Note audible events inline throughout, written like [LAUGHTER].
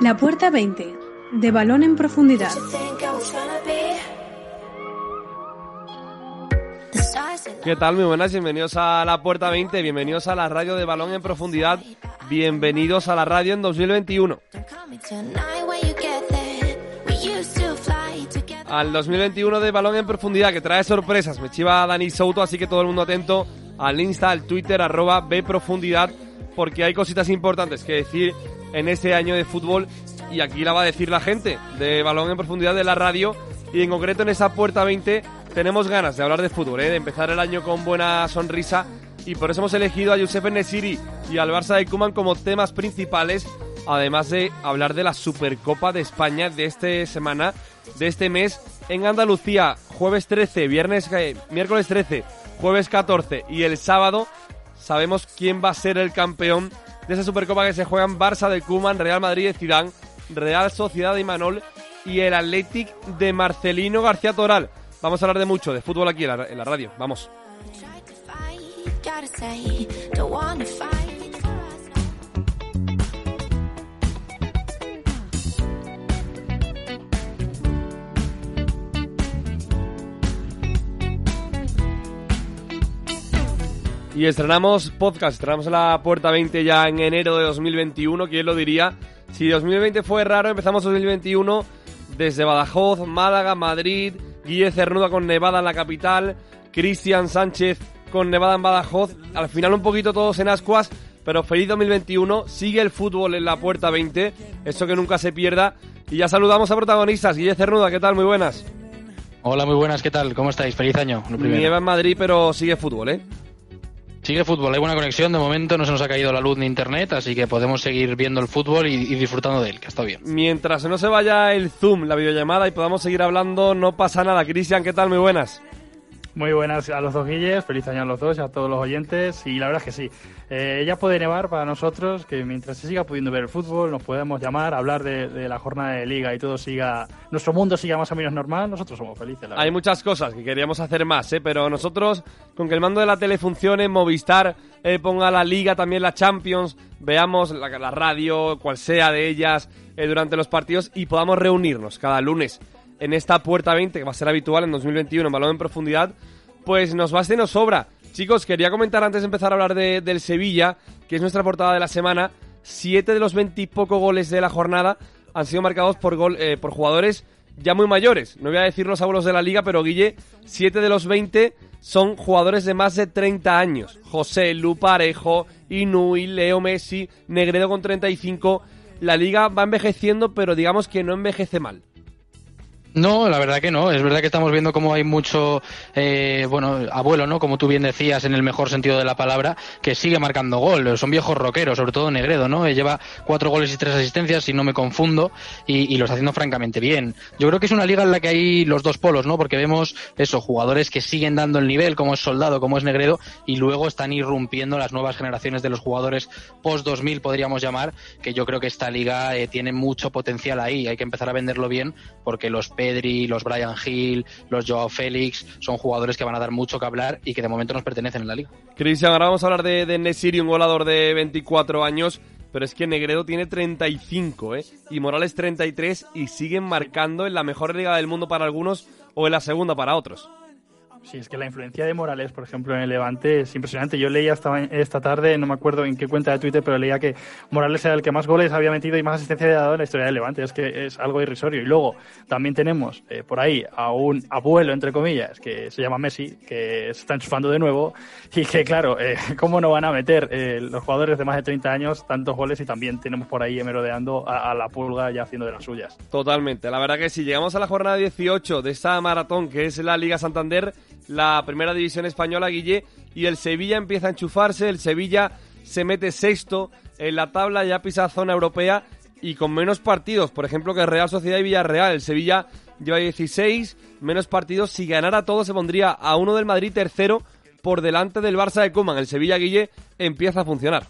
La puerta 20, de balón en profundidad. ¿Qué tal? Muy buenas, bienvenidos a la puerta 20, bienvenidos a la radio de balón en profundidad, bienvenidos a la radio en 2021. Al 2021 de balón en profundidad que trae sorpresas, me chiva Dani Souto, así que todo el mundo atento al Insta, al Twitter, arroba Bprofundidad, porque hay cositas importantes que decir en este año de fútbol y aquí la va a decir la gente de balón en profundidad de la radio y en concreto en esa puerta 20 tenemos ganas de hablar de fútbol, ¿eh? de empezar el año con buena sonrisa y por eso hemos elegido a Josep Nesiri y al Barça de Kuman como temas principales, además de hablar de la Supercopa de España de esta semana, de este mes en Andalucía, jueves 13, viernes, eh, miércoles 13, jueves 14 y el sábado sabemos quién va a ser el campeón de esa Supercopa que se juegan Barça de Kuman, Real Madrid de Zidane, Real Sociedad de Imanol y el Athletic de Marcelino García Toral. Vamos a hablar de mucho, de fútbol aquí en la radio. Vamos. Y estrenamos podcast, estrenamos la puerta 20 ya en enero de 2021, ¿quién lo diría? Si 2020 fue raro, empezamos 2021 desde Badajoz, Málaga, Madrid, Guille Cernuda con Nevada en la capital, Cristian Sánchez con Nevada en Badajoz, al final un poquito todos en ascuas, pero feliz 2021, sigue el fútbol en la puerta 20, eso que nunca se pierda, y ya saludamos a protagonistas, Guille Cernuda, ¿qué tal? Muy buenas. Hola, muy buenas, ¿qué tal? ¿Cómo estáis? Feliz año. Nieva en Madrid, pero sigue fútbol, ¿eh? Sigue fútbol, hay buena conexión, de momento no se nos ha caído la luz ni internet, así que podemos seguir viendo el fútbol y, disfrutando de él, que está bien. Mientras no se vaya el Zoom, la videollamada y podamos seguir hablando, no pasa nada. Cristian, ¿qué tal? Muy buenas. Muy buenas a los dos Guilles, feliz año a los dos y a todos los oyentes. Y la verdad es que sí, eh, ya puede nevar para nosotros, que mientras se siga pudiendo ver el fútbol, nos podemos llamar, hablar de, la jornada de liga y todo siga, nuestro mundo siga más o menos normal, nosotros somos felices. Hay muchas cosas que queríamos hacer más, ¿eh? pero nosotros, con que el mando de la tele funcione, Movistar eh, ponga la liga, también la Champions, veamos la, la radio, cual sea de ellas, eh, durante los partidos y podamos reunirnos cada lunes en esta puerta 20, que va a ser habitual en 2021 en Balón en Profundidad, pues nos va y nos sobra. Chicos, quería comentar antes de empezar a hablar de, del Sevilla, que es nuestra portada de la semana. Siete de los veintipoco goles de la jornada han sido marcados por, gol, eh, por jugadores ya muy mayores. No voy a decir los abuelos de la liga, pero Guille, siete de los veinte son jugadores de más de 30 años. José, Lu Parejo, Inui, Leo Messi, Negredo con 35. La liga va envejeciendo, pero digamos que no envejece mal. No, la verdad que no. Es verdad que estamos viendo cómo hay mucho, eh, bueno, abuelo, ¿no? Como tú bien decías, en el mejor sentido de la palabra, que sigue marcando gol. Son viejos rockeros, sobre todo Negredo, ¿no? Lleva cuatro goles y tres asistencias, si no me confundo, y, y lo está haciendo francamente bien. Yo creo que es una liga en la que hay los dos polos, ¿no? Porque vemos eso, jugadores que siguen dando el nivel, como es Soldado, como es Negredo, y luego están irrumpiendo las nuevas generaciones de los jugadores post-2000, podríamos llamar, que yo creo que esta liga eh, tiene mucho potencial ahí. Hay que empezar a venderlo bien, porque los Pedri, los Brian Hill, los Joao Félix, son jugadores que van a dar mucho que hablar y que de momento nos pertenecen en la liga. Cristian, ahora vamos a hablar de, de un goleador de 24 años, pero es que Negredo tiene 35, ¿eh? Y Morales 33 y siguen marcando en la mejor liga del mundo para algunos o en la segunda para otros. Sí, es que la influencia de Morales, por ejemplo, en el Levante es impresionante. Yo leía esta, esta tarde, no me acuerdo en qué cuenta de Twitter, pero leía que Morales era el que más goles había metido y más asistencia había dado en la historia del Levante. Es que es algo irrisorio. Y luego también tenemos eh, por ahí a un abuelo, entre comillas, que se llama Messi, que se está enchufando de nuevo y que, claro, eh, [LAUGHS] ¿cómo no van a meter eh, los jugadores de más de 30 años tantos goles? Y también tenemos por ahí merodeando a, a la pulga ya haciendo de las suyas. Totalmente. La verdad que si llegamos a la jornada 18 de esta maratón, que es la Liga Santander, la primera división española, Guille, y el Sevilla empieza a enchufarse, el Sevilla se mete sexto en la tabla, ya pisa zona europea y con menos partidos, por ejemplo, que Real Sociedad y Villarreal. El Sevilla lleva 16, menos partidos. Si ganara todo, se pondría a uno del Madrid tercero por delante del Barça de Koeman. El Sevilla, Guille, empieza a funcionar.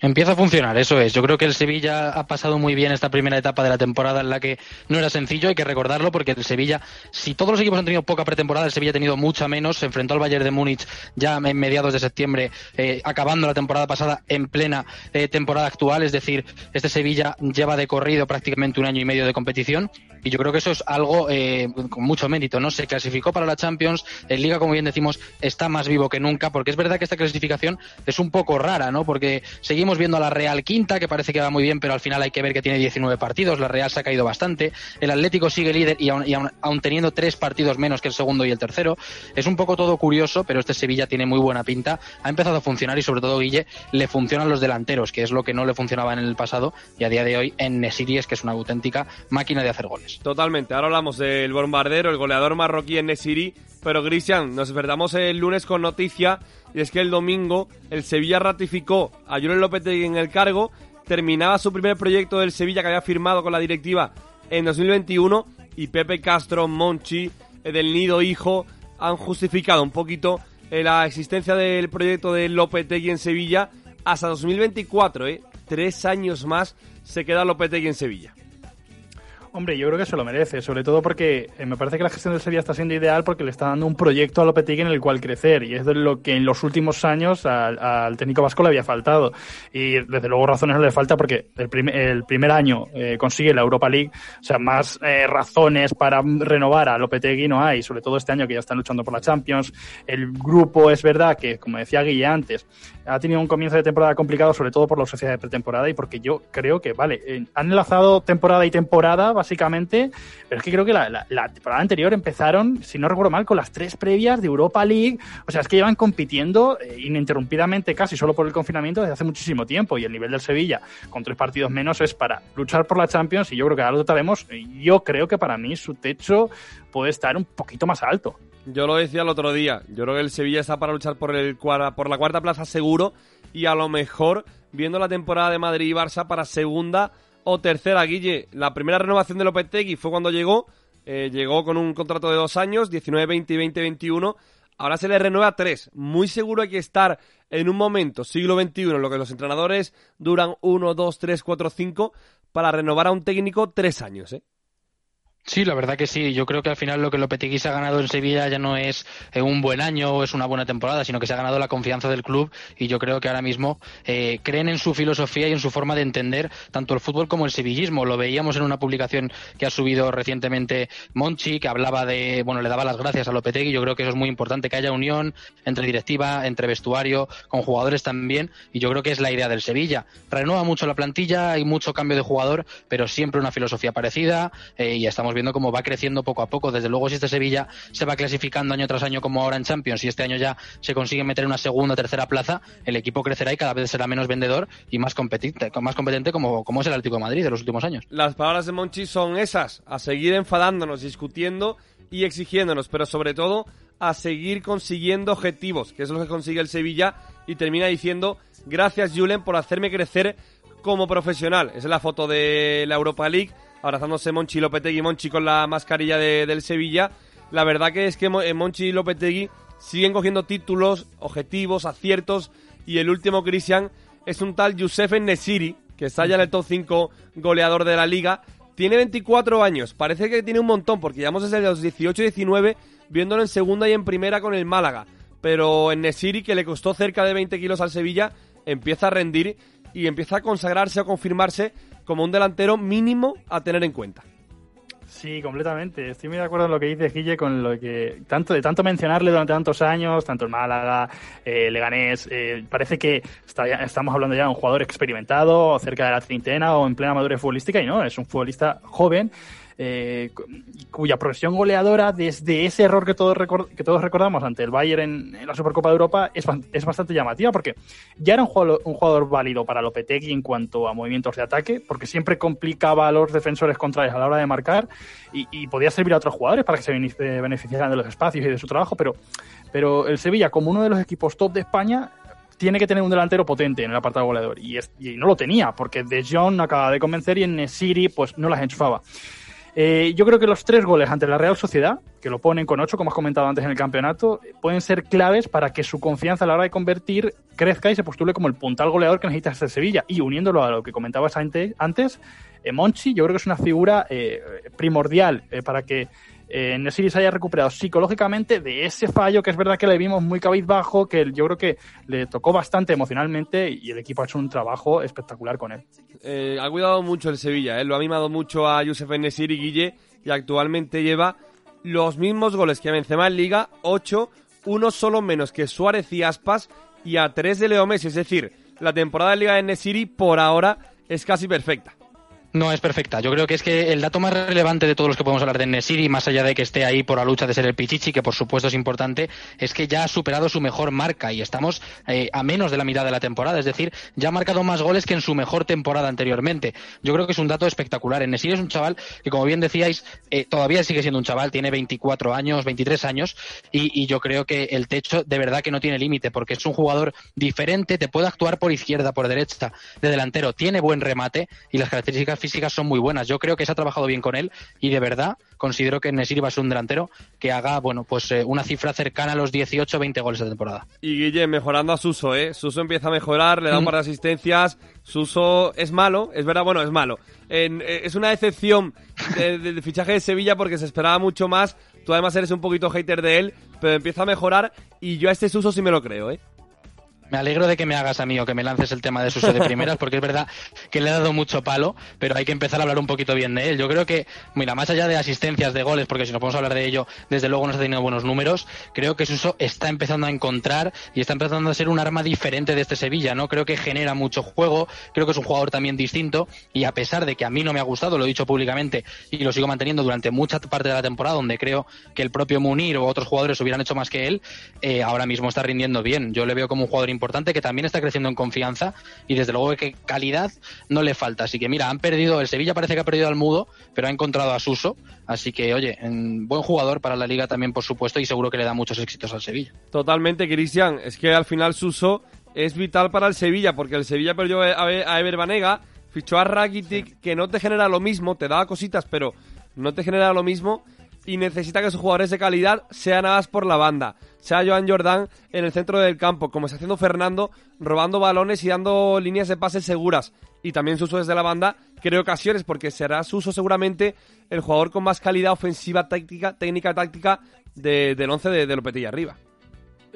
Empieza a funcionar, eso es. Yo creo que el Sevilla ha pasado muy bien esta primera etapa de la temporada en la que no era sencillo, hay que recordarlo, porque el Sevilla, si todos los equipos han tenido poca pretemporada, el Sevilla ha tenido mucha menos. Se enfrentó al Bayern de Múnich ya en mediados de septiembre, eh, acabando la temporada pasada en plena eh, temporada actual. Es decir, este Sevilla lleva de corrido prácticamente un año y medio de competición y yo creo que eso es algo eh, con mucho mérito, ¿no? Se clasificó para la Champions, en Liga, como bien decimos, está más vivo que nunca, porque es verdad que esta clasificación es un poco rara, ¿no? Porque seguimos viendo a la Real quinta, que parece que va muy bien, pero al final hay que ver que tiene 19 partidos, la Real se ha caído bastante, el Atlético sigue líder y aún, teniendo tres partidos menos que el segundo y el tercero, es un poco todo curioso, pero este Sevilla tiene muy buena pinta, ha empezado a funcionar y sobre todo Guille le funcionan los delanteros, que es lo que no le funcionaba en el pasado y a día de hoy en Nesiries, que es una auténtica máquina de hacer goles. Totalmente. Ahora hablamos del bombardero, el goleador marroquí en Nesiri. Pero Cristian, nos despertamos el lunes con noticia y es que el domingo el Sevilla ratificó a Julen Lopetegui en el cargo. Terminaba su primer proyecto del Sevilla que había firmado con la directiva en 2021 y Pepe Castro, Monchi, eh, del Nido Hijo han justificado un poquito eh, la existencia del proyecto de Lopetegui en Sevilla hasta 2024, ¿eh? Tres años más se queda Lopetegui en Sevilla. Hombre, yo creo que se lo merece, sobre todo porque eh, me parece que la gestión del Sevilla está siendo ideal porque le está dando un proyecto a Lopetegui en el cual crecer y es de lo que en los últimos años al, técnico vasco le había faltado. Y desde luego razones no le falta porque el, el primer año eh, consigue la Europa League, o sea, más eh, razones para renovar a Lopetegui no hay, sobre todo este año que ya están luchando por la Champions. El grupo es verdad que, como decía Guille antes, ha tenido un comienzo de temporada complicado, sobre todo por la ausencia de pretemporada y porque yo creo que, vale, han enlazado temporada y temporada, básicamente, pero es que creo que la, temporada anterior empezaron, si no recuerdo mal, con las tres previas de Europa League. O sea, es que llevan compitiendo eh, ininterrumpidamente casi solo por el confinamiento desde hace muchísimo tiempo. Y el nivel del Sevilla, con tres partidos menos, es para luchar por la Champions. Y yo creo que ahora lo trataremos. Yo creo que para mí su techo puede estar un poquito más alto. Yo lo decía el otro día. Yo creo que el Sevilla está para luchar por, el, por la cuarta plaza seguro. Y a lo mejor, viendo la temporada de Madrid y Barça, para segunda o tercera, Guille. La primera renovación de Lopetegui fue cuando llegó. Eh, llegó con un contrato de dos años, 19, 20 y 2021. Ahora se le renueva tres. Muy seguro hay que estar en un momento, siglo XXI, en lo que los entrenadores duran uno, dos, tres, cuatro, cinco, para renovar a un técnico tres años, ¿eh? Sí, la verdad que sí. Yo creo que al final lo que Lopetegui se ha ganado en Sevilla ya no es eh, un buen año o es una buena temporada, sino que se ha ganado la confianza del club y yo creo que ahora mismo eh, creen en su filosofía y en su forma de entender tanto el fútbol como el sevillismo. Lo veíamos en una publicación que ha subido recientemente Monchi, que hablaba de, bueno, le daba las gracias a Lopetegui. Yo creo que eso es muy importante, que haya unión entre directiva, entre vestuario, con jugadores también y yo creo que es la idea del Sevilla. Renueva mucho la plantilla, hay mucho cambio de jugador, pero siempre una filosofía parecida eh, y estamos viendo cómo va creciendo poco a poco. Desde luego, si este Sevilla se va clasificando año tras año como ahora en Champions y este año ya se consigue meter una segunda o tercera plaza, el equipo crecerá y cada vez será menos vendedor y más competente, más competente como, como es el Atlético de Madrid de los últimos años. Las palabras de Monchi son esas, a seguir enfadándonos, discutiendo y exigiéndonos, pero sobre todo a seguir consiguiendo objetivos, que es lo que consigue el Sevilla y termina diciendo gracias Julen por hacerme crecer como profesional. Es la foto de la Europa League abrazándose Monchi Lopetegui Monchi con la mascarilla de, del Sevilla. La verdad que es que eh, Monchi y Lopetegui siguen cogiendo títulos, objetivos, aciertos y el último Cristian es un tal Youssef Nesiri, que está ya en el top 5 goleador de la liga. Tiene 24 años, parece que tiene un montón porque llevamos desde los 18-19 viéndolo en segunda y en primera con el Málaga. Pero en Nesiri, que le costó cerca de 20 kilos al Sevilla, empieza a rendir y empieza a consagrarse o confirmarse como un delantero mínimo a tener en cuenta. Sí, completamente. Estoy muy de acuerdo en lo que dice Guille con lo que tanto de tanto mencionarle durante tantos años, tanto en Málaga, eh, Leganés, eh, parece que estamos hablando ya de un jugador experimentado, cerca de la treintena o en plena madurez futbolística y no, es un futbolista joven eh, cuya progresión goleadora desde ese error que todos, que todos recordamos ante el Bayern en, la Supercopa de Europa es, es, bastante llamativa porque ya era un jugador, un jugador válido para Lopetegui en cuanto a movimientos de ataque porque siempre complicaba a los defensores contrarios a la hora de marcar y, podía servir a otros jugadores para que se beneficiaran de los espacios y de su trabajo pero, pero el Sevilla como uno de los equipos top de España tiene que tener un delantero potente en el apartado goleador y, no lo tenía porque De Jong acaba de convencer y en City pues no las enchufaba. Eh, yo creo que los tres goles ante la Real Sociedad, que lo ponen con ocho, como has comentado antes en el campeonato, pueden ser claves para que su confianza a la hora de convertir crezca y se postule como el puntal goleador que necesita este Sevilla. Y uniéndolo a lo que comentabas antes, eh, Monchi, yo creo que es una figura eh, primordial para que eh, Nesiri se haya recuperado psicológicamente de ese fallo que es verdad que le vimos muy cabizbajo, que yo creo que le tocó bastante emocionalmente y el equipo ha hecho un trabajo espectacular con él. Eh, ha cuidado mucho el Sevilla, eh, lo ha mimado mucho a Yusef Nesiri Guille y actualmente lleva los mismos goles que Benzema en Liga, 8, uno solo menos que Suárez y Aspas y a 3 de Leo Messi, es decir, la temporada de Liga de Nesiri por ahora es casi perfecta. No es perfecta. Yo creo que es que el dato más relevante de todos los que podemos hablar de Nesiri, más allá de que esté ahí por la lucha de ser el Pichichi, que por supuesto es importante, es que ya ha superado su mejor marca y estamos eh, a menos de la mitad de la temporada. Es decir, ya ha marcado más goles que en su mejor temporada anteriormente. Yo creo que es un dato espectacular. Nesiri es un chaval que, como bien decíais, eh, todavía sigue siendo un chaval, tiene 24 años, 23 años, y, y yo creo que el techo de verdad que no tiene límite, porque es un jugador diferente, te puede actuar por izquierda, por derecha, de delantero, tiene buen remate y las características físicas son muy buenas. Yo creo que se ha trabajado bien con él y de verdad considero que Nesiri va a ser un delantero que haga, bueno, pues eh, una cifra cercana a los 18 20 goles de temporada. Y Guille, mejorando a Suso, ¿eh? Suso empieza a mejorar, le da un par de asistencias. Suso es malo, es verdad, bueno, es malo. Eh, es una decepción del fichaje de Sevilla porque se esperaba mucho más. Tú además eres un poquito hater de él, pero empieza a mejorar y yo a este Suso sí me lo creo, ¿eh? Me alegro de que me hagas a mí o que me lances el tema de Suso de primeras, porque es verdad que le he dado mucho palo, pero hay que empezar a hablar un poquito bien de él. Yo creo que, mira, más allá de asistencias, de goles, porque si nos podemos hablar de ello, desde luego no está teniendo buenos números, creo que Suso está empezando a encontrar y está empezando a ser un arma diferente de este Sevilla, ¿no? Creo que genera mucho juego, creo que es un jugador también distinto y a pesar de que a mí no me ha gustado, lo he dicho públicamente y lo sigo manteniendo durante mucha parte de la temporada, donde creo que el propio Munir o otros jugadores hubieran hecho más que él, eh, ahora mismo está rindiendo bien. Yo le veo como un jugador importante que también está creciendo en confianza y desde luego que calidad no le falta. Así que mira, han perdido, el Sevilla parece que ha perdido al Mudo, pero ha encontrado a Suso. Así que oye, buen jugador para la liga también, por supuesto, y seguro que le da muchos éxitos al Sevilla. Totalmente, Cristian. Es que al final Suso es vital para el Sevilla, porque el Sevilla perdió a Ever Banega, fichó a Rakitic, que no te genera lo mismo, te daba cositas, pero no te genera lo mismo y necesita que sus jugadores de calidad sean más por la banda. Sea Joan Jordan en el centro del campo, como está haciendo Fernando, robando balones y dando líneas de pases seguras. Y también su uso desde la banda, creo ocasiones, porque será su uso seguramente el jugador con más calidad ofensiva, táctica, técnica, táctica del once de, de Lopetegui arriba.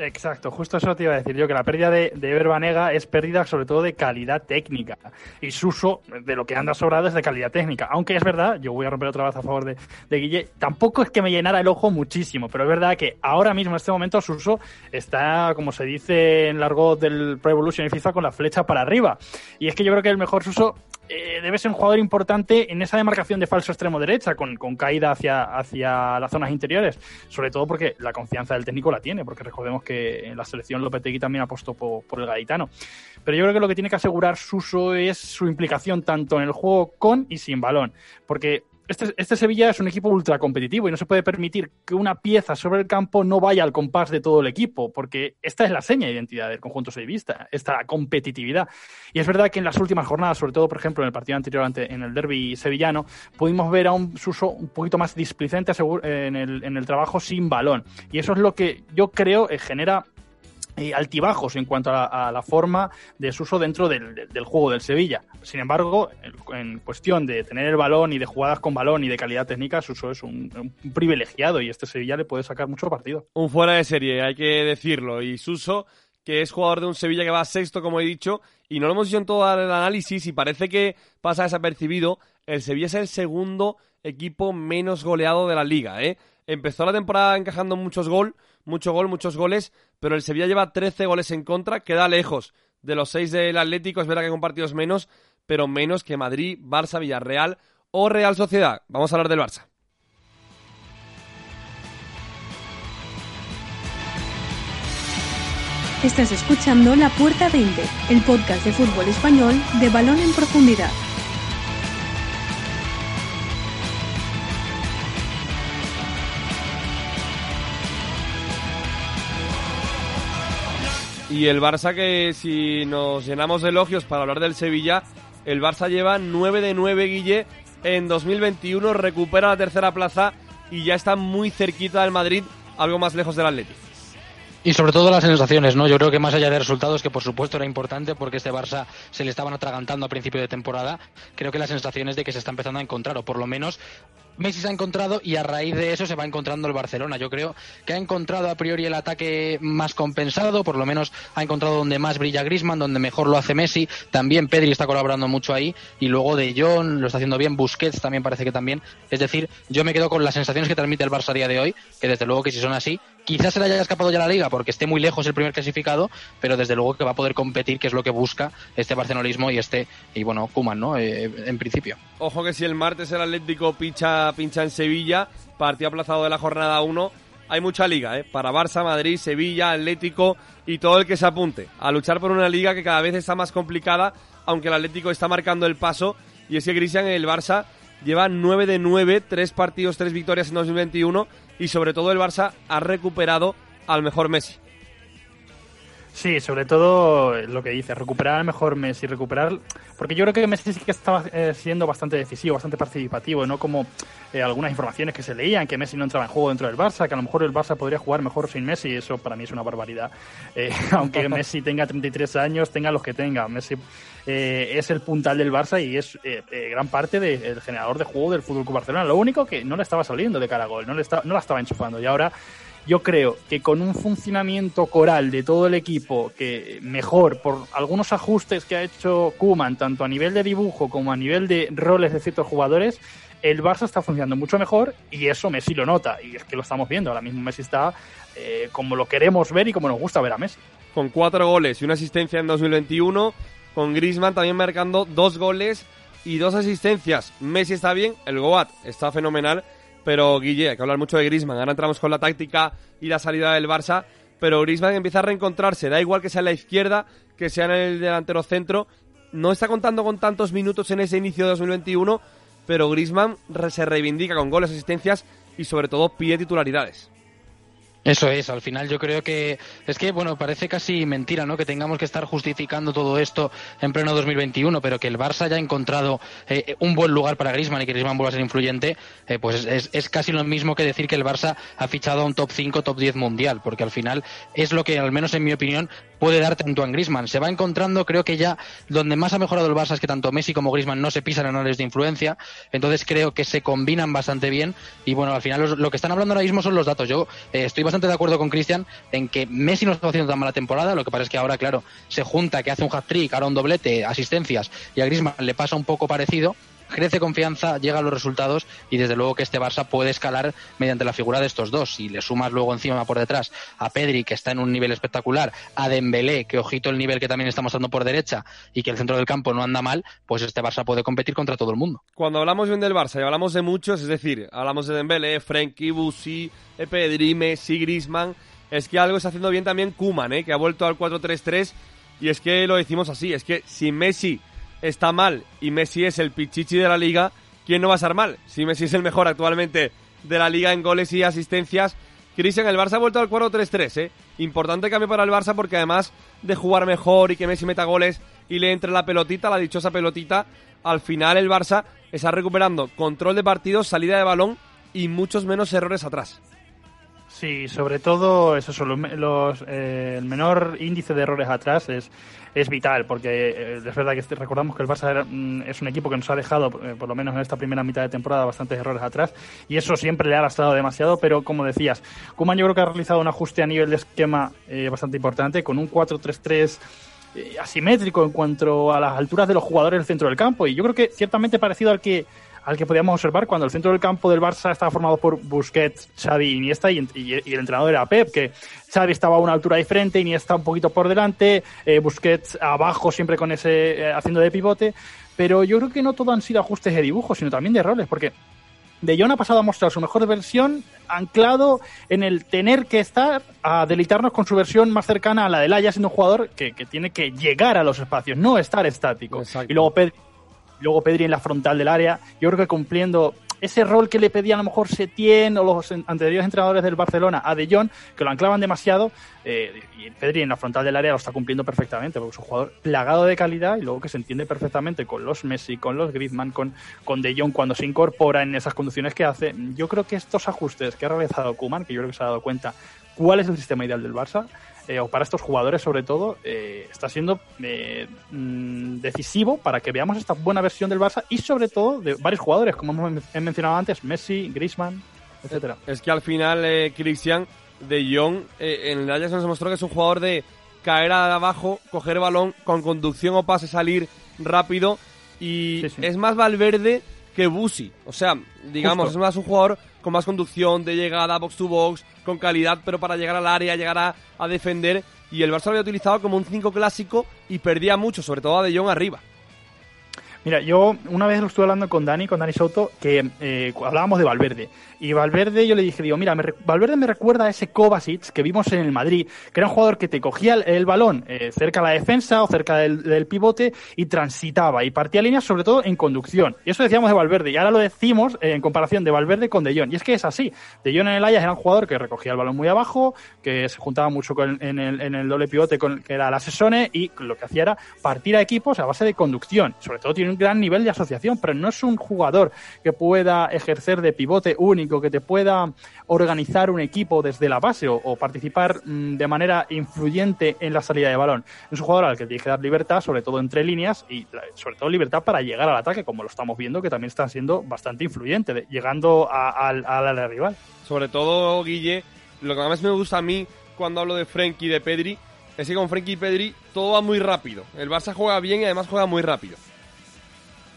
Exacto, justo eso te iba a decir yo, que la pérdida de, de Ever es pérdida sobre todo de calidad técnica. Y Suso, de lo que anda sobrado, es de calidad técnica. Aunque es verdad, yo voy a romper otra vez a favor de, de Guille, tampoco es que me llenara el ojo muchísimo, pero es verdad que ahora mismo, en este momento, Suso está, como se dice en largo del Pro Evolution y FIFA, con la flecha para arriba. Y es que yo creo que el mejor Suso eh, debe ser un jugador importante en esa demarcación de falso extremo derecha, con, con, caída hacia, hacia las zonas interiores, sobre todo porque la confianza del técnico la tiene, porque recordemos que en la selección Lopetegui también apostó por, por el gaditano. Pero yo creo que lo que tiene que asegurar Suso es su implicación tanto en el juego con y sin balón, porque este, este, Sevilla es un equipo ultra competitivo y no se puede permitir que una pieza sobre el campo no vaya al compás de todo el equipo, porque esta es la seña de identidad del conjunto sevillista, esta competitividad. Y es verdad que en las últimas jornadas, sobre todo, por ejemplo, en el partido anterior ante, en el derby sevillano, pudimos ver a un Suso un poquito más displicente en el, en el trabajo sin balón. Y eso es lo que yo creo eh, genera altibajos en cuanto a la, forma de su uso dentro del, juego del Sevilla. Sin embargo, en, cuestión de tener el balón y de jugadas con balón y de calidad técnica, Suso es un, privilegiado y este Sevilla le puede sacar mucho partido. Un fuera de serie, hay que decirlo. Y Suso, que es jugador de un Sevilla que va sexto, como he dicho, y no lo hemos dicho en todo el análisis y parece que pasa desapercibido, el Sevilla es el segundo equipo menos goleado de la liga, ¿eh? Empezó la temporada encajando muchos gol, mucho gol, muchos goles, pero el Sevilla lleva 13 goles en contra, queda lejos de los 6 del Atlético, es verdad que con partidos menos, pero menos que Madrid, Barça, Villarreal o Real Sociedad. Vamos a hablar del Barça. Estás escuchando La Puerta 20, el podcast de fútbol español de balón en profundidad. Y el Barça que si nos llenamos de elogios para hablar del Sevilla, el Barça lleva 9 de 9, Guille, en 2021, recupera la tercera plaza y ya está muy cerquita del Madrid, algo más lejos del Atlético. Y sobre todo las sensaciones, ¿no? Yo creo que más allá de resultados, que por supuesto era importante porque este Barça se le estaban atragantando a principio de temporada, creo que las sensaciones de que se está empezando a encontrar, o por lo menos Messi se ha encontrado y a raíz de eso se va encontrando el Barcelona. Yo creo que ha encontrado a priori el ataque más compensado, por lo menos ha encontrado donde más brilla Griezmann, donde mejor lo hace Messi. También Pedri está colaborando mucho ahí y luego De Jong lo está haciendo bien, Busquets también parece que también. Es decir, yo me quedo con las sensaciones que transmite el Barça a día de hoy, que desde luego que si son así, quizás se le haya escapado ya la liga porque esté muy lejos el primer clasificado, pero desde luego que va a poder competir, que es lo que busca este barcelonismo y este y bueno, Kuman, ¿no? Eh, en principio. Ojo que si el martes el Atlético pincha, pincha en Sevilla, partido aplazado de la jornada 1, hay mucha liga, ¿eh? Para Barça, Madrid, Sevilla, Atlético y todo el que se apunte a luchar por una liga que cada vez está más complicada, aunque el Atlético está marcando el paso. Y es que Cristian, el Barça lleva 9 de 9, 3 partidos, 3 victorias en 2021 y sobre todo el Barça ha recuperado al mejor Messi. Sí, sobre todo lo que dice, recuperar mejor Messi, recuperar... Porque yo creo que Messi sí que estaba eh, siendo bastante decisivo, bastante participativo, no como eh, algunas informaciones que se leían, que Messi no entraba en juego dentro del Barça, que a lo mejor el Barça podría jugar mejor sin Messi, eso para mí es una barbaridad. Eh, [LAUGHS] aunque Messi tenga 33 años, tenga los que tenga, Messi es el puntal del Barça y es gran parte del generador de juego del Fútbol Club Barcelona. Lo único que no le estaba saliendo de cara a gol, no, le no la estaba enchufando y ahora yo creo que con un funcionamiento coral de todo el equipo que mejor por algunos ajustes que ha hecho Kuman tanto a nivel de dibujo como a nivel de roles de ciertos jugadores el Barça está funcionando mucho mejor y eso Messi lo nota. Y es que lo estamos viendo. Ahora mismo Messi está eh, como lo queremos ver y como nos gusta ver a Messi. Con cuatro goles y una asistencia en 2021 con Griezmann también marcando dos goles y dos asistencias. Messi está bien el Goat está fenomenal pero Guille, hay que hablar mucho de Griezmann. Ahora entramos con la táctica y la salida del Barça, pero Griezmann empieza a reencontrarse. Da igual que sea en la izquierda, que sea en el delantero centro. No está contando con tantos minutos en ese inicio de 2021, pero Griezmann se reivindica con goles, asistencias y sobre todo pide titularidades. Eso es, al final yo creo que es que, bueno, parece casi mentira, ¿no? Que tengamos que estar justificando todo esto en pleno 2021, pero que el Barça haya encontrado eh, un buen lugar para Griezmann y que Griezmann vuelva a ser influyente, eh, pues es, es, casi lo mismo que decir que el Barça ha fichado a un top 5, top 10 mundial, porque al final es lo que, al menos en mi opinión, puede dar tanto a Griezmann. Se va encontrando, creo que ya donde más ha mejorado el Barça es que tanto Messi como Griezmann no se pisan en áreas de influencia, entonces creo que se combinan bastante bien y bueno, al final lo, que están hablando ahora mismo son los datos. Yo eh, estoy bastante de acuerdo con Cristian en que Messi no está haciendo tan mala temporada, lo que pasa es que ahora, claro, se junta que hace un hat-trick, ahora un doblete, asistencias y a Griezmann le pasa un poco parecido, crece confianza, llegan los resultados y desde luego que este Barça puede escalar mediante la figura de estos dos. Si le sumas luego encima por detrás a Pedri, que está en un nivel espectacular, a Dembélé, que ojito el nivel que también está mostrando por derecha y que el centro del campo no anda mal, pues este Barça puede competir contra todo el mundo. Cuando hablamos bien del Barça y hablamos de muchos, es decir, hablamos de Dembélé, Frenkie, Busi, Pedri, Messi, Griezmann, es que algo está haciendo bien también Kuman, ¿eh? que ha vuelto al 4-3-3 y es que lo decimos así, es que si Messi está mal y Messi es el pichichi de la liga, ¿quién no va a estar mal? Si Messi es el mejor actualmente de la liga en goles y asistencias. Cristian, el Barça ha vuelto al 4-3-3, ¿eh? Importante cambio para el Barça porque además de jugar mejor y que Messi meta goles y le entre la pelotita, la dichosa pelotita, al final el Barça está recuperando control de partidos, salida de balón y muchos menos errores atrás. Sí, sobre todo eso, los, eh, el menor índice de errores atrás es, es vital, porque eh, es verdad que recordamos que el Barça mm, es un equipo que nos ha dejado, eh, por lo menos en esta primera mitad de temporada, bastantes errores atrás, y eso siempre le ha gastado demasiado, pero como decías, Kuman yo creo que ha realizado un ajuste a nivel de esquema bastante importante, con un 4-3-3 asimétrico en cuanto a las alturas de los jugadores del centro del campo, y yo creo que ciertamente parecido al que al que podíamos observar cuando el centro del campo del Barça estaba formado por Busquets, Xavi, Iniesta y, y, el entrenador era Pep, que Xavi estaba a una altura diferente, Iniesta un poquito por delante, eh, Busquets abajo siempre con ese eh, haciendo de pivote, pero yo creo que no todo han sido ajustes de dibujo, sino también de roles, porque de Jong ha pasado a mostrar su mejor versión anclado en el tener que estar a delitarnos con su versión más cercana a la de Laia, siendo un jugador que, tiene que llegar a los espacios, no estar estático. Y luego Pedri luego Pedri en la frontal del área, yo creo que cumpliendo ese rol que le pedía a lo mejor Setién o los anteriores entrenadores del Barcelona a De Jong, que lo anclaban demasiado, eh, y Pedri en la frontal del área lo está cumpliendo perfectamente, porque es un jugador plagado de calidad y luego que se entiende perfectamente con los Messi, con los Griezmann, con, con De Jong cuando se incorpora en esas conducciones que hace. Yo creo que estos ajustes que ha realizado Kuman, que yo creo que se ha dado cuenta cuál es el sistema ideal del Barça, eh, o para estos jugadores sobre todo, eh, está siendo eh, mm, decisivo para que veamos esta buena versión del Barça y sobre todo de varios jugadores, como hemos mencionado antes, Messi, Griezmann, etcétera. Es que al final, Cristian de Jong en el Ajax nos demostró que es un jugador de caer abajo, coger balón con conducción o pase, salir rápido y es más Valverde que Busi. O sea, digamos, es más un jugador con más conducción, de llegada, box to box, con calidad, pero para llegar al área, llegar a, defender. Y el Barça lo había utilizado como un 5 clásico y perdía mucho, sobre todo a De Jong arriba. Mira, yo una vez lo estuve hablando con Dani, con Dani Soto, que eh, hablábamos de Valverde. Y Valverde, yo le dije, digo, mira, Valverde me recuerda a ese Kovacic que vimos en el Madrid, que era un jugador que te cogía el, balón eh, cerca de la defensa o cerca del, pivote y transitaba y partía líneas, sobre todo en conducción. Y eso decíamos de Valverde. Y ahora lo decimos eh, en comparación de Valverde con De Jong. Y es que es así. De Jong en el Ajax era un jugador que recogía el balón muy abajo, que se juntaba mucho con, en, el, en el doble pivote con que era la Sesone y lo que hacía era partir a equipos a base de conducción. Sobre todo un gran nivel de asociación, pero no es un jugador que pueda ejercer de pivote único que te pueda organizar un equipo desde la base o, participar mm, de manera influyente en la salida de balón. Es un jugador al que tiene que dar libertad, sobre todo entre líneas y sobre todo libertad para llegar al ataque, como lo estamos viendo, que también está siendo bastante influyente, llegando al área rival. Sobre todo, Guille, lo que más me gusta a mí cuando hablo de Frenkie y de Pedri es que con Frenkie y Pedri todo va muy rápido. El Barça juega bien y además juega muy rápido.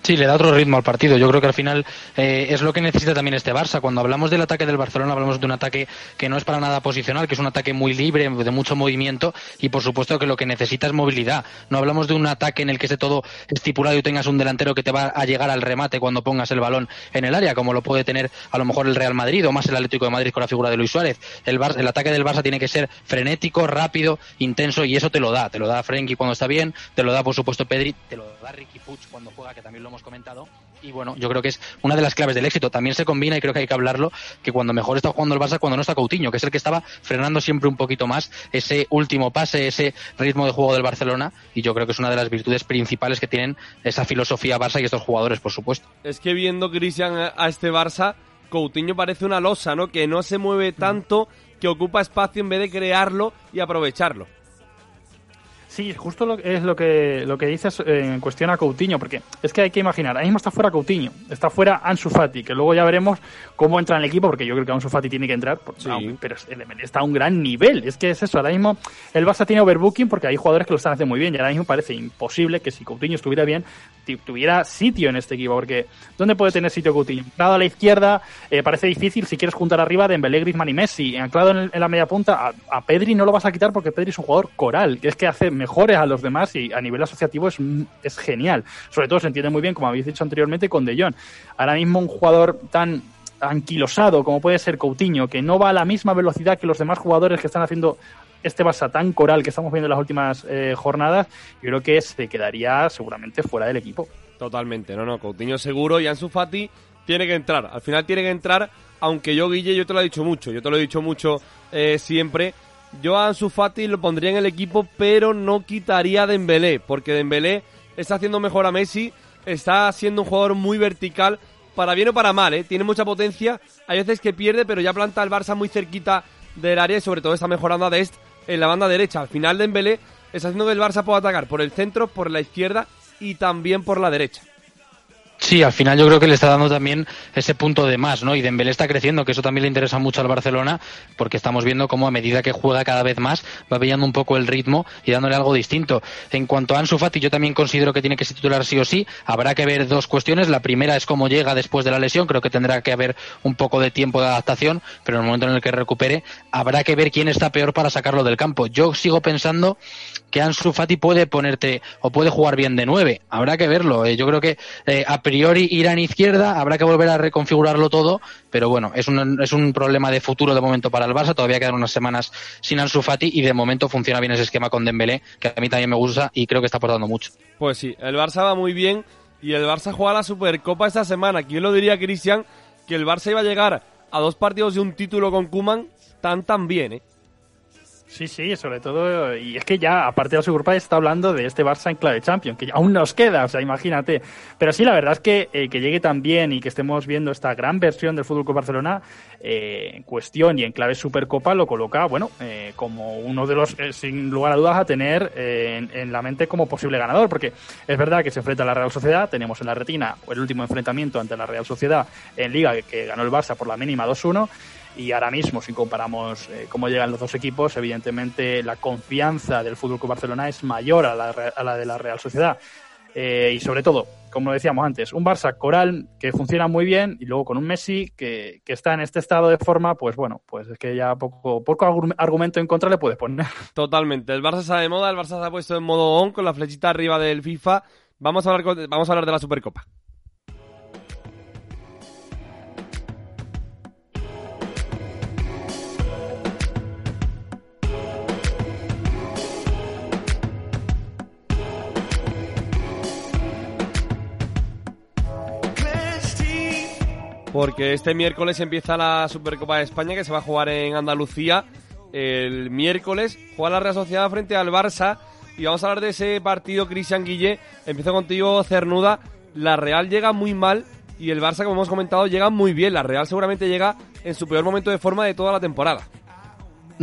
Sí, le da otro ritmo al partido. Yo creo que al final eh, es lo que necesita también este Barça. Cuando hablamos del ataque del Barcelona, hablamos de un ataque que no es para nada posicional, que es un ataque muy libre, de mucho movimiento y por supuesto que lo que necesita es movilidad. No hablamos de un ataque en el que esté todo estipulado y tengas un delantero que te va a llegar al remate cuando pongas el balón en el área, como lo puede tener a lo mejor el Real Madrid o más el Atlético de Madrid con la figura de Luis Suárez. El, el ataque del Barça tiene que ser frenético, rápido, intenso y eso te lo da. Te lo da Frenkie cuando está bien, te lo da por supuesto Pedri, te lo da Ricky Puig cuando juega, que también lo hemos comentado. Y bueno, yo creo que es una de las claves del éxito. También se combina, y creo que hay que hablarlo, que cuando mejor está jugando el Barça cuando no está Coutinho, que es el que estaba frenando siempre un poquito más ese último pase, ese ritmo de juego del Barcelona. Y yo creo que es una de las virtudes principales que tienen esa filosofía Barça y estos jugadores, por supuesto. Es que viendo, Cristian, a este Barça, Coutinho parece una losa, ¿no? Que no se mueve tanto, que ocupa espacio en vez de crearlo y aprovecharlo. Sí, justo lo, es lo que, lo que dices eh, en cuestión a Coutinho, porque es que hay que imaginar, ahora mismo está fuera Coutinho, está fuera Ansu Fati, que luego ya veremos cómo entra en el equipo, porque yo creo que Ansu Fati tiene que entrar, pero está a un gran nivel, es que es eso, ahora mismo el Barça tiene overbooking porque hay jugadores que lo están haciendo muy bien, y ahora mismo parece imposible que si Coutinho estuviera bien, tuviera sitio en este equipo, porque ¿dónde puede tener sitio Coutinho? Anclado a la izquierda, eh, parece difícil si quieres juntar arriba de Dembélé, Griezmann y Messi, anclado en, la media punta, a, a Pedri no lo vas a quitar porque Pedri es un jugador coral, que es que hace mejores a los demás y a nivel asociativo es, es genial. Sobre todo se entiende muy bien, como habéis dicho anteriormente, con De Jong. Ahora mismo un jugador tan anquilosado como puede ser Coutinho, que no va a la misma velocidad que los demás jugadores que están haciendo este Barça tan coral que estamos viendo en las últimas eh, jornadas, yo creo que se quedaría seguramente fuera del equipo. Totalmente, no, no, Coutinho seguro y Ansu Fati tiene que entrar. Al final tiene que entrar, aunque yo, Guille, yo te lo he dicho mucho, yo te lo he dicho mucho eh, siempre, yo a Ansu lo pondría en el equipo, pero no quitaría a Dembélé, porque Dembélé está haciendo mejor a Messi, está siendo un jugador muy vertical, para bien o para mal, ¿eh? tiene mucha potencia, hay veces que pierde, pero ya planta el Barça muy cerquita del área y sobre todo está mejorando a Dest en la banda derecha. Al final Dembélé está haciendo que el Barça pueda atacar por el centro, por la izquierda y también por la derecha. Sí, al final yo creo que le está dando también ese punto de más, ¿no? Y Dembélé está creciendo, que eso también le interesa mucho al Barcelona, porque estamos viendo cómo a medida que juega cada vez más va pillando un poco el ritmo y dándole algo distinto. En cuanto a Ansu Fati, yo también considero que tiene que ser titular sí o sí. Habrá que ver dos cuestiones. La primera es cómo llega después de la lesión. Creo que tendrá que haber un poco de tiempo de adaptación, pero en el momento en el que recupere habrá que ver quién está peor para sacarlo del campo. Yo sigo pensando que Ansu Fati puede ponerte o puede jugar bien de nueve. Habrá que verlo. Eh, yo creo que eh, a priori irá en izquierda, habrá que volver a reconfigurarlo todo, pero bueno, es un, es un problema de futuro de momento para el Barça. Todavía quedan unas semanas sin Ansu Fati y de momento funciona bien ese esquema con Dembélé, que a mí también me gusta y creo que está aportando mucho. Pues sí, el Barça va muy bien y el Barça juega la Supercopa esta semana. ¿Quién lo diría, Cristian? que el Barça iba a llegar a dos partidos de un título con Kuman tan tan bien, ¿eh? Sí, sí, sobre todo, y es que ya, aparte de su grupo, está hablando de este Barça en clave Champions, que aún nos queda, o sea, imagínate. Pero sí, la verdad es que eh, que llegue tan bien y que estemos viendo esta gran versión del Fútbol Club Barcelona eh, en cuestión y en clave Supercopa lo coloca, bueno, eh, como uno de los, sin lugar a dudas, a tener en, en, la mente como posible ganador, porque es verdad que se enfrenta a la Real Sociedad, tenemos en la retina el último enfrentamiento ante la Real Sociedad en Liga, que, que ganó el Barça por la mínima 2-1 y ahora mismo, si comparamos eh, cómo llegan los dos equipos, evidentemente la confianza del Fútbol Barcelona es mayor a la, de la Real Sociedad. Eh, y sobre todo, como decíamos antes, un Barça coral que funciona muy bien y luego con un Messi que, que, está en este estado de forma, pues bueno, pues es que ya poco, poco argumento en contra le puedes poner. [LAUGHS] Totalmente. El Barça está de moda, el Barça se ha puesto en modo on con la flechita arriba del FIFA. Vamos a hablar, vamos a hablar de la Supercopa. Porque este miércoles empieza la Supercopa de España que se va a jugar en Andalucía. El miércoles juega la Real Sociedad frente al Barça y vamos a hablar de ese partido, Cristian Guille. Empiezo contigo, Cernuda. La Real llega muy mal y el Barça, como hemos comentado, llega muy bien. La Real seguramente llega en su peor momento de forma de toda la temporada.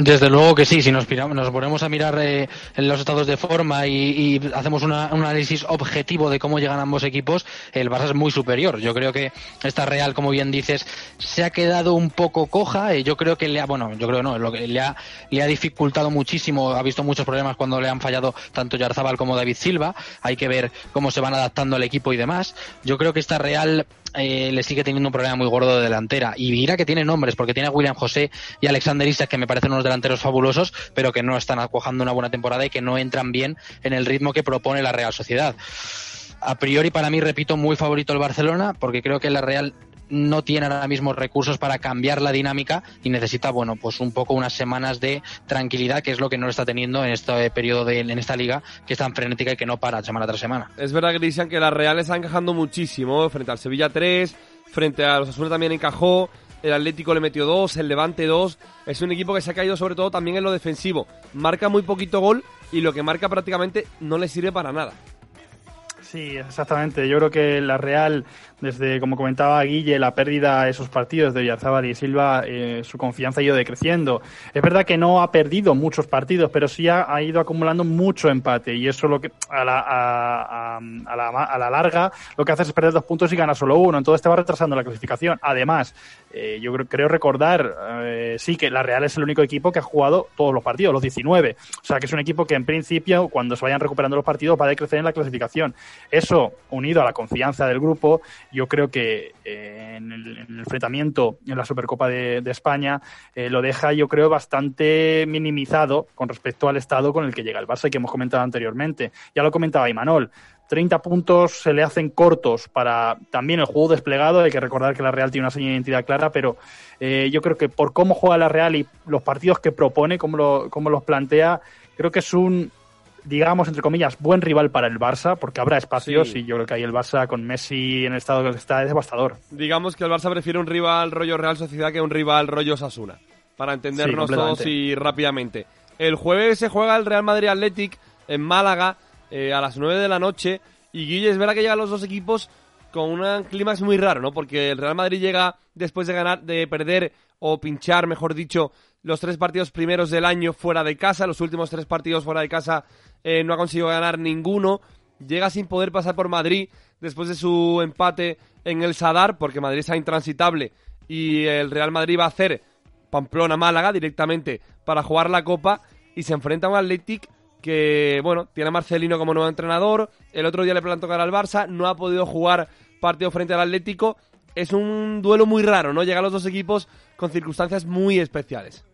Desde luego que sí, si nos, nos ponemos a mirar eh, los estados de forma y, y hacemos una, un análisis objetivo de cómo llegan ambos equipos, el Barça es muy superior. Yo creo que esta Real, como bien dices, se ha quedado un poco coja. Eh, yo creo que le ha, bueno, yo creo no, lo que le ha, le ha dificultado muchísimo. Ha visto muchos problemas cuando le han fallado tanto Yarzabal como David Silva. Hay que ver cómo se van adaptando al equipo y demás. Yo creo que esta Real eh, le sigue teniendo un problema muy gordo de delantera. Y mira que tiene nombres, porque tiene a William José y Alexander Isak, que me parecen unos delanteros fabulosos, pero que no están acuajando una buena temporada y que no entran bien en el ritmo que propone la Real Sociedad. A priori, para mí, repito, muy favorito el Barcelona, porque creo que la Real no tiene ahora mismo recursos para cambiar la dinámica y necesita, bueno, pues un poco unas semanas de tranquilidad, que es lo que no está teniendo en este periodo de, en esta liga, que es tan frenética y que no para semana tras semana. Es verdad, Cristian, que la Real está encajando muchísimo frente al Sevilla 3, frente a los Osasuna también encajó, el Atlético le metió 2, el Levante 2. Es un equipo que se ha caído sobre todo también en lo defensivo. Marca muy poquito gol y lo que marca prácticamente no le sirve para nada. Sí, exactamente. Yo creo que la Real, desde, como comentaba Guille, la pérdida de esos partidos de Villarzábal y Silva, eh, su confianza ha ido decreciendo. Es verdad que no ha perdido muchos partidos, pero sí ha, ido acumulando mucho empate y eso lo que a la, a, a, la, a la larga lo que hace es perder dos puntos y gana solo uno. Entonces te va retrasando la clasificación. Además, eh, yo creo, creo recordar, eh, sí, que la Real es el único equipo que ha jugado todos los partidos, los 19. O sea, que es un equipo que en principio, cuando se vayan recuperando los partidos, va a decrecer en la clasificación. Eso, unido a la confianza del grupo, yo creo que eh, en, el, en, enfrentamiento en la Supercopa de, de España eh, lo deja, yo creo, bastante minimizado con respecto al estado con el que llega el Barça y que hemos comentado anteriormente. Ya lo comentaba Imanol. 30 puntos se le hacen cortos para también el juego desplegado. Hay que recordar que la Real tiene una señal de identidad clara, pero eh, yo creo que por cómo juega la Real y los partidos que propone, cómo, lo, cómo los plantea, creo que es un, digamos, entre comillas, buen rival para el Barça, porque habrá espacios sí. y yo creo que ahí el Barça con Messi en el estado que está es devastador. Digamos que el Barça prefiere un rival rollo Real Sociedad que un rival rollo Sasuna, para entendernos sí, todos y rápidamente. El jueves se juega el Real Madrid Athletic en Málaga eh, a las 9 de la noche. Y Guille, es verdad que llegan los dos equipos con un clímax muy raro, ¿no? Porque el Real Madrid llega después de ganar, de perder o pinchar, mejor dicho, los tres partidos primeros del año fuera de casa. Los últimos tres partidos fuera de casa eh, no ha conseguido ganar ninguno. Llega sin poder pasar por Madrid después de su empate en el Sadar, porque Madrid es intransitable y el Real Madrid va a hacer Pamplona-Málaga directamente para jugar la Copa y se enfrenta a un Athletic que, bueno, tiene a Marcelino como nuevo entrenador, el otro día le plantó cara al Barça, no ha podido jugar partido frente al Atlético, es un duelo muy raro, ¿no? Llegan los dos equipos con circunstancias muy especiales.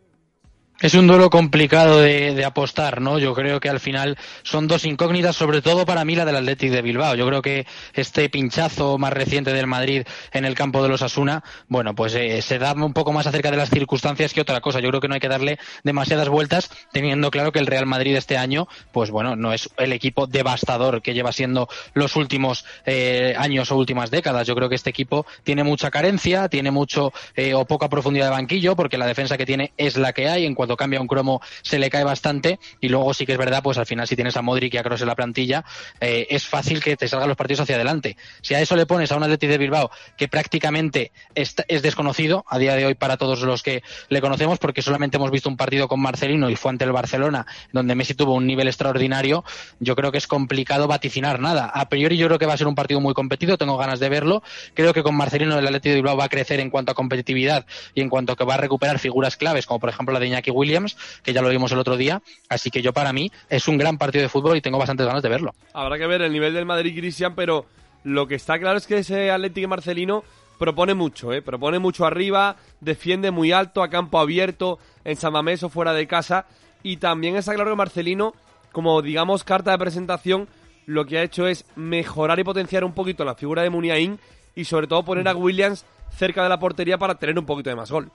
Es un duelo complicado de, apostar, ¿no? Yo creo que al final son dos incógnitas, sobre todo para mí la del Athletic de Bilbao. Yo creo que este pinchazo más reciente del Madrid en el campo de los Asuna, bueno, pues eh, se da un poco más acerca de las circunstancias que otra cosa. Yo creo que no hay que darle demasiadas vueltas, teniendo claro que el Real Madrid este año, pues bueno, no es el equipo devastador que lleva siendo los últimos eh, años o últimas décadas. Yo creo que este equipo tiene mucha carencia, tiene mucho eh, o poca profundidad de banquillo, porque la defensa que tiene es la que hay en cuando cambia un cromo se le cae bastante y luego sí que es verdad, pues al final si tienes a Modric y a Kroos en la plantilla, eh, es fácil que te salgan los partidos hacia adelante. Si a eso le pones a un Atleti de Bilbao que prácticamente es, desconocido a día de hoy para todos los que le conocemos porque solamente hemos visto un partido con Marcelino y fue ante el Barcelona donde Messi tuvo un nivel extraordinario, yo creo que es complicado vaticinar nada. A priori yo creo que va a ser un partido muy competido, tengo ganas de verlo. Creo que con Marcelino el Atleti de Bilbao va a crecer en cuanto a competitividad y en cuanto a que va a recuperar figuras claves como por ejemplo la de Iñaki Williams, que ya lo vimos el otro día. Así que yo para mí es un gran partido de fútbol y tengo bastantes ganas de verlo. Habrá que ver el nivel del Madrid Cristian, pero lo que está claro es que ese Atlético Marcelino propone mucho, ¿eh? propone mucho arriba, defiende muy alto, a campo abierto, en San Mamés o fuera de casa. Y también está claro que Marcelino, como digamos carta de presentación, lo que ha hecho es mejorar y potenciar un poquito la figura de Muniain y sobre todo poner a Williams cerca de la portería para tener un poquito de más gol.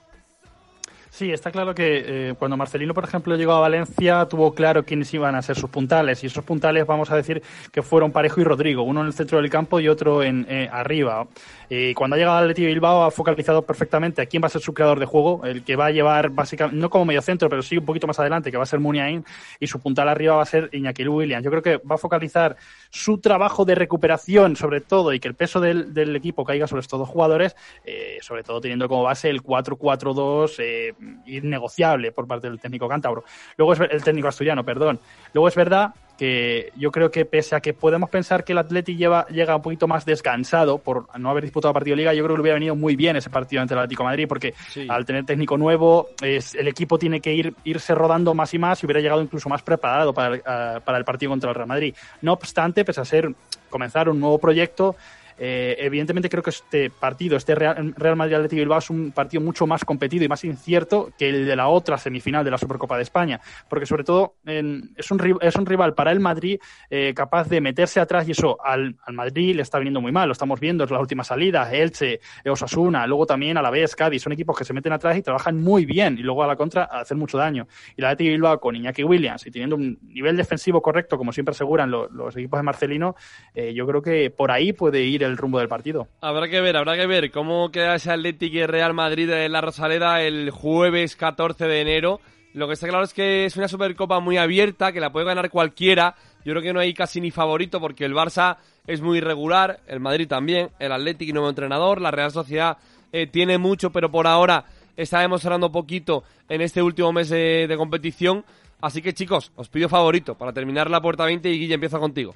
Sí, está claro que eh, cuando Marcelino, por ejemplo, llegó a Valencia, tuvo claro quiénes iban a ser sus puntales. Y esos puntales, vamos a decir, que fueron Parejo y Rodrigo, uno en el centro del campo y otro en eh, arriba. Y cuando ha llegado al Atleti Bilbao ha focalizado perfectamente a quién va a ser su creador de juego, el que va a llevar básicamente, no como medio centro, pero sí un poquito más adelante, que va a ser Muniain, y su puntal arriba va a ser Iñaki Williams. Yo creo que va a focalizar su trabajo de recuperación, sobre todo, y que el peso del, del equipo caiga sobre estos dos jugadores, eh, sobre todo teniendo como base el 4-4-2 eh, innegociable por parte del técnico cántabro. Luego es el técnico asturiano, perdón. Luego es verdad que yo creo que pese a que podemos pensar que el Atleti lleva, llega un poquito más descansado por no haber disputado partido de liga, yo creo que le hubiera venido muy bien ese partido ante el Atlético Madrid, porque al tener técnico nuevo, es, el equipo tiene que ir, irse rodando más y más y hubiera llegado incluso más preparado para, eh, para el partido contra el Real Madrid. No obstante, pese a ser comenzar un nuevo proyecto, eh, evidentemente creo que este partido, este Real, Madrid Atlético Bilbao es un partido mucho más competido y más incierto que el de la otra semifinal de la Supercopa de España, porque sobre todo es, un, es un rival para el Madrid eh, capaz de meterse atrás y eso al, Madrid le está viniendo muy mal, lo estamos viendo en las últimas salidas, Elche, Osasuna, luego también a la vez Cádiz, son equipos que se meten atrás y trabajan muy bien y luego a la contra hacen mucho daño. Y la Atlético Bilbao con Iñaki Williams y teniendo un nivel defensivo correcto, como siempre aseguran los, equipos de Marcelino, eh, yo creo que por ahí puede ir el rumbo del partido. Habrá que ver, habrá que ver cómo queda ese Atlético y Real Madrid en la Rosaleda el jueves 14 de enero. Lo que está claro es que es una Supercopa muy abierta, que la puede ganar cualquiera. Yo creo que no hay casi ni favorito porque el Barça es muy irregular, el Madrid también, el Atlético y nuevo entrenador, la Real Sociedad eh, tiene mucho, pero por ahora está demostrando poquito en este último mes de, de competición. Así que chicos, os pido favorito para terminar la puerta 20 y Guille empieza contigo.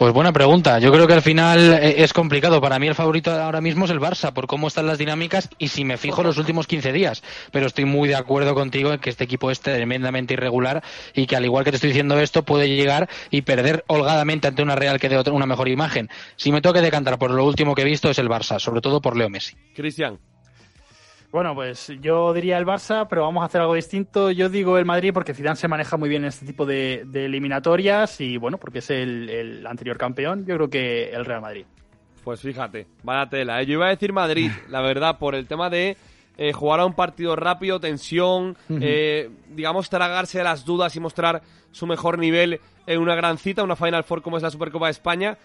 Pues buena pregunta. Yo creo que al final eh, es complicado. Para mí el favorito ahora mismo es el Barça, por cómo están las dinámicas y si me fijo los últimos 15 días. Pero estoy muy de acuerdo contigo en que este equipo es tremendamente irregular y que al igual que te estoy diciendo esto, puede llegar y perder holgadamente ante una Real que dé una mejor imagen. Si me toque decantar por lo último que he visto es el Barça, sobre todo por Leo Messi. Cristian. Bueno, pues yo diría el Barça, pero vamos a hacer algo distinto. Yo digo el Madrid porque Zidane se maneja muy bien en este tipo de, eliminatorias y bueno, porque es el, anterior campeón. Yo creo que el Real Madrid. Pues fíjate, vaya tela. ¿eh? Yo iba a decir Madrid, [LAUGHS] la verdad, por el tema de eh, jugar a un partido rápido, tensión, eh, digamos, tragarse las dudas y mostrar su mejor nivel en una gran cita, una Final Four como es la Supercopa de España.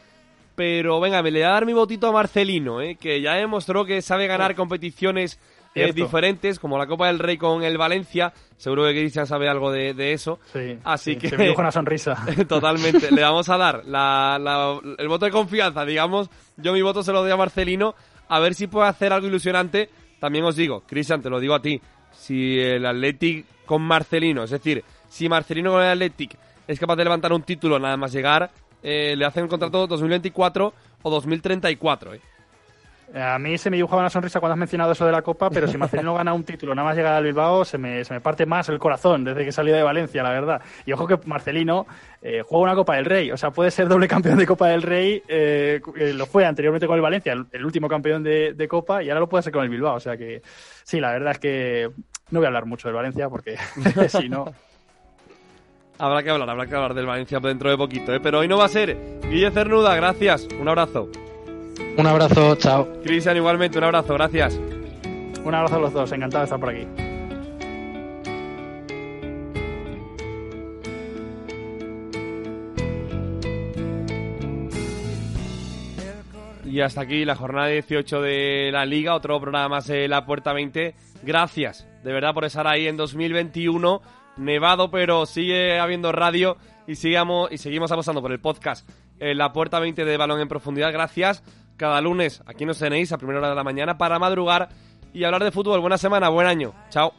Pero venga, me le voy a dar mi votito a Marcelino, que ya demostró que sabe ganar competiciones eh, diferentes, como la Copa del Rey con el Valencia. Seguro que Cristian sabe algo de, eso. Sí, Así que. Se me una [LAUGHS] sonrisa. totalmente. Le vamos a dar el voto de confianza, digamos. Yo mi voto se lo doy a Marcelino. A ver si puede hacer algo ilusionante. También os digo, Cristian, te lo digo a ti. Si el Athletic con Marcelino, es decir, si Marcelino con el Athletic es capaz de levantar un título nada más llegar, eh, le hacen un contrato 2024 o 2034. Eh. A mí se me dibujaba una sonrisa cuando has mencionado eso de la Copa, pero si Marcelino gana un título nada más llegar al Bilbao, se me, parte más el corazón desde que salí de Valencia, la verdad. Y ojo que Marcelino eh, juega una Copa del Rey, o sea, puede ser doble campeón de Copa del Rey, eh, eh, lo fue anteriormente con el Valencia, el, último campeón de, Copa, y ahora lo puede ser con el Bilbao, o sea que sí, la verdad es que No voy a hablar mucho del Valencia porque [LAUGHS] si no... Habrá que hablar, habrá que hablar del Valencia dentro de poquito, ¿eh? Pero hoy no va a ser. Guille Cernuda, gracias. Un abrazo. Un abrazo, chao. Cristian, igualmente, un abrazo, gracias. Un abrazo a los dos, encantado de estar por aquí. Y hasta aquí la jornada 18 de la Liga, otro programa más de La Puerta 20. Gracias, de verdad, por estar ahí en 2021. Nevado, pero sigue habiendo radio y, sigamos, y seguimos apostando por el podcast en La Puerta 20 de Balón en Profundidad. Gracias. Cada lunes aquí nos tenéis a primera hora de la mañana para madrugar y hablar de fútbol. Buena semana, buen año. Chao.